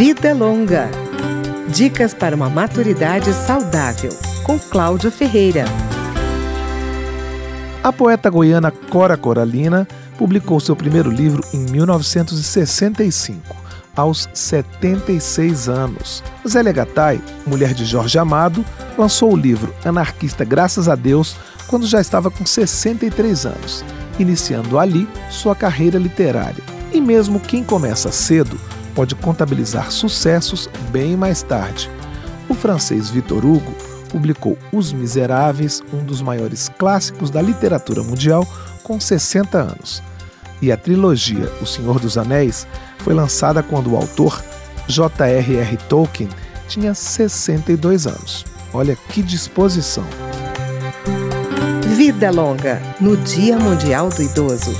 Vida Longa. Dicas para uma maturidade saudável, com Cláudio Ferreira. A poeta goiana Cora Coralina publicou seu primeiro livro em 1965, aos 76 anos. Zélia Gattai, mulher de Jorge Amado, lançou o livro Anarquista Graças a Deus quando já estava com 63 anos, iniciando ali sua carreira literária. E mesmo quem começa cedo pode contabilizar sucessos bem mais tarde. O francês Victor Hugo publicou Os Miseráveis, um dos maiores clássicos da literatura mundial, com 60 anos. E a trilogia O Senhor dos Anéis foi lançada quando o autor, J.R.R. Tolkien, tinha 62 anos. Olha que disposição! Vida Longa, no Dia Mundial do Idoso.